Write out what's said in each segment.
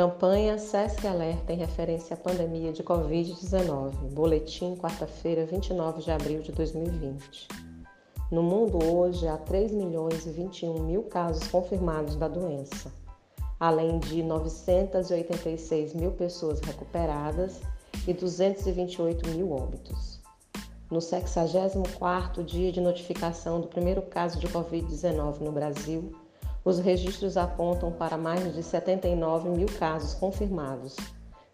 Campanha SESC Alerta em referência à pandemia de Covid-19. Boletim, quarta-feira, 29 de abril de 2020. No mundo hoje há 3 milhões e 21 mil casos confirmados da doença, além de 986 mil pessoas recuperadas e 228 mil óbitos. No 64º dia de notificação do primeiro caso de Covid-19 no Brasil, os registros apontam para mais de 79 mil casos confirmados,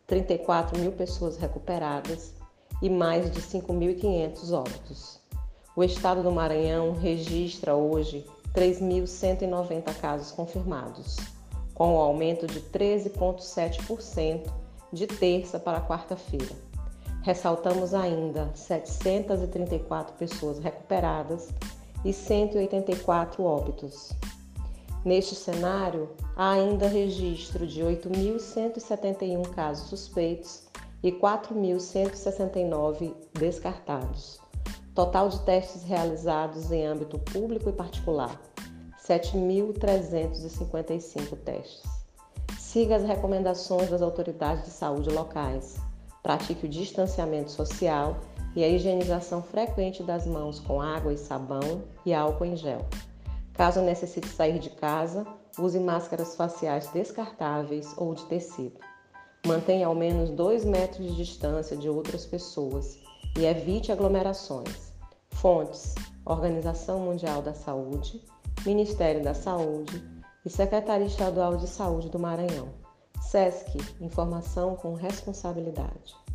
34 mil pessoas recuperadas e mais de 5.500 óbitos. O estado do Maranhão registra hoje 3.190 casos confirmados, com um aumento de 13,7% de terça para quarta-feira. Ressaltamos ainda 734 pessoas recuperadas e 184 óbitos. Neste cenário, há ainda registro de 8.171 casos suspeitos e 4.169 descartados. Total de testes realizados em âmbito público e particular: 7.355 testes. Siga as recomendações das autoridades de saúde locais. Pratique o distanciamento social e a higienização frequente das mãos com água e sabão e álcool em gel. Caso necessite sair de casa, use máscaras faciais descartáveis ou de tecido. Mantenha ao menos 2 metros de distância de outras pessoas e evite aglomerações. Fontes: Organização Mundial da Saúde, Ministério da Saúde e Secretaria Estadual de Saúde do Maranhão. SESC Informação com responsabilidade.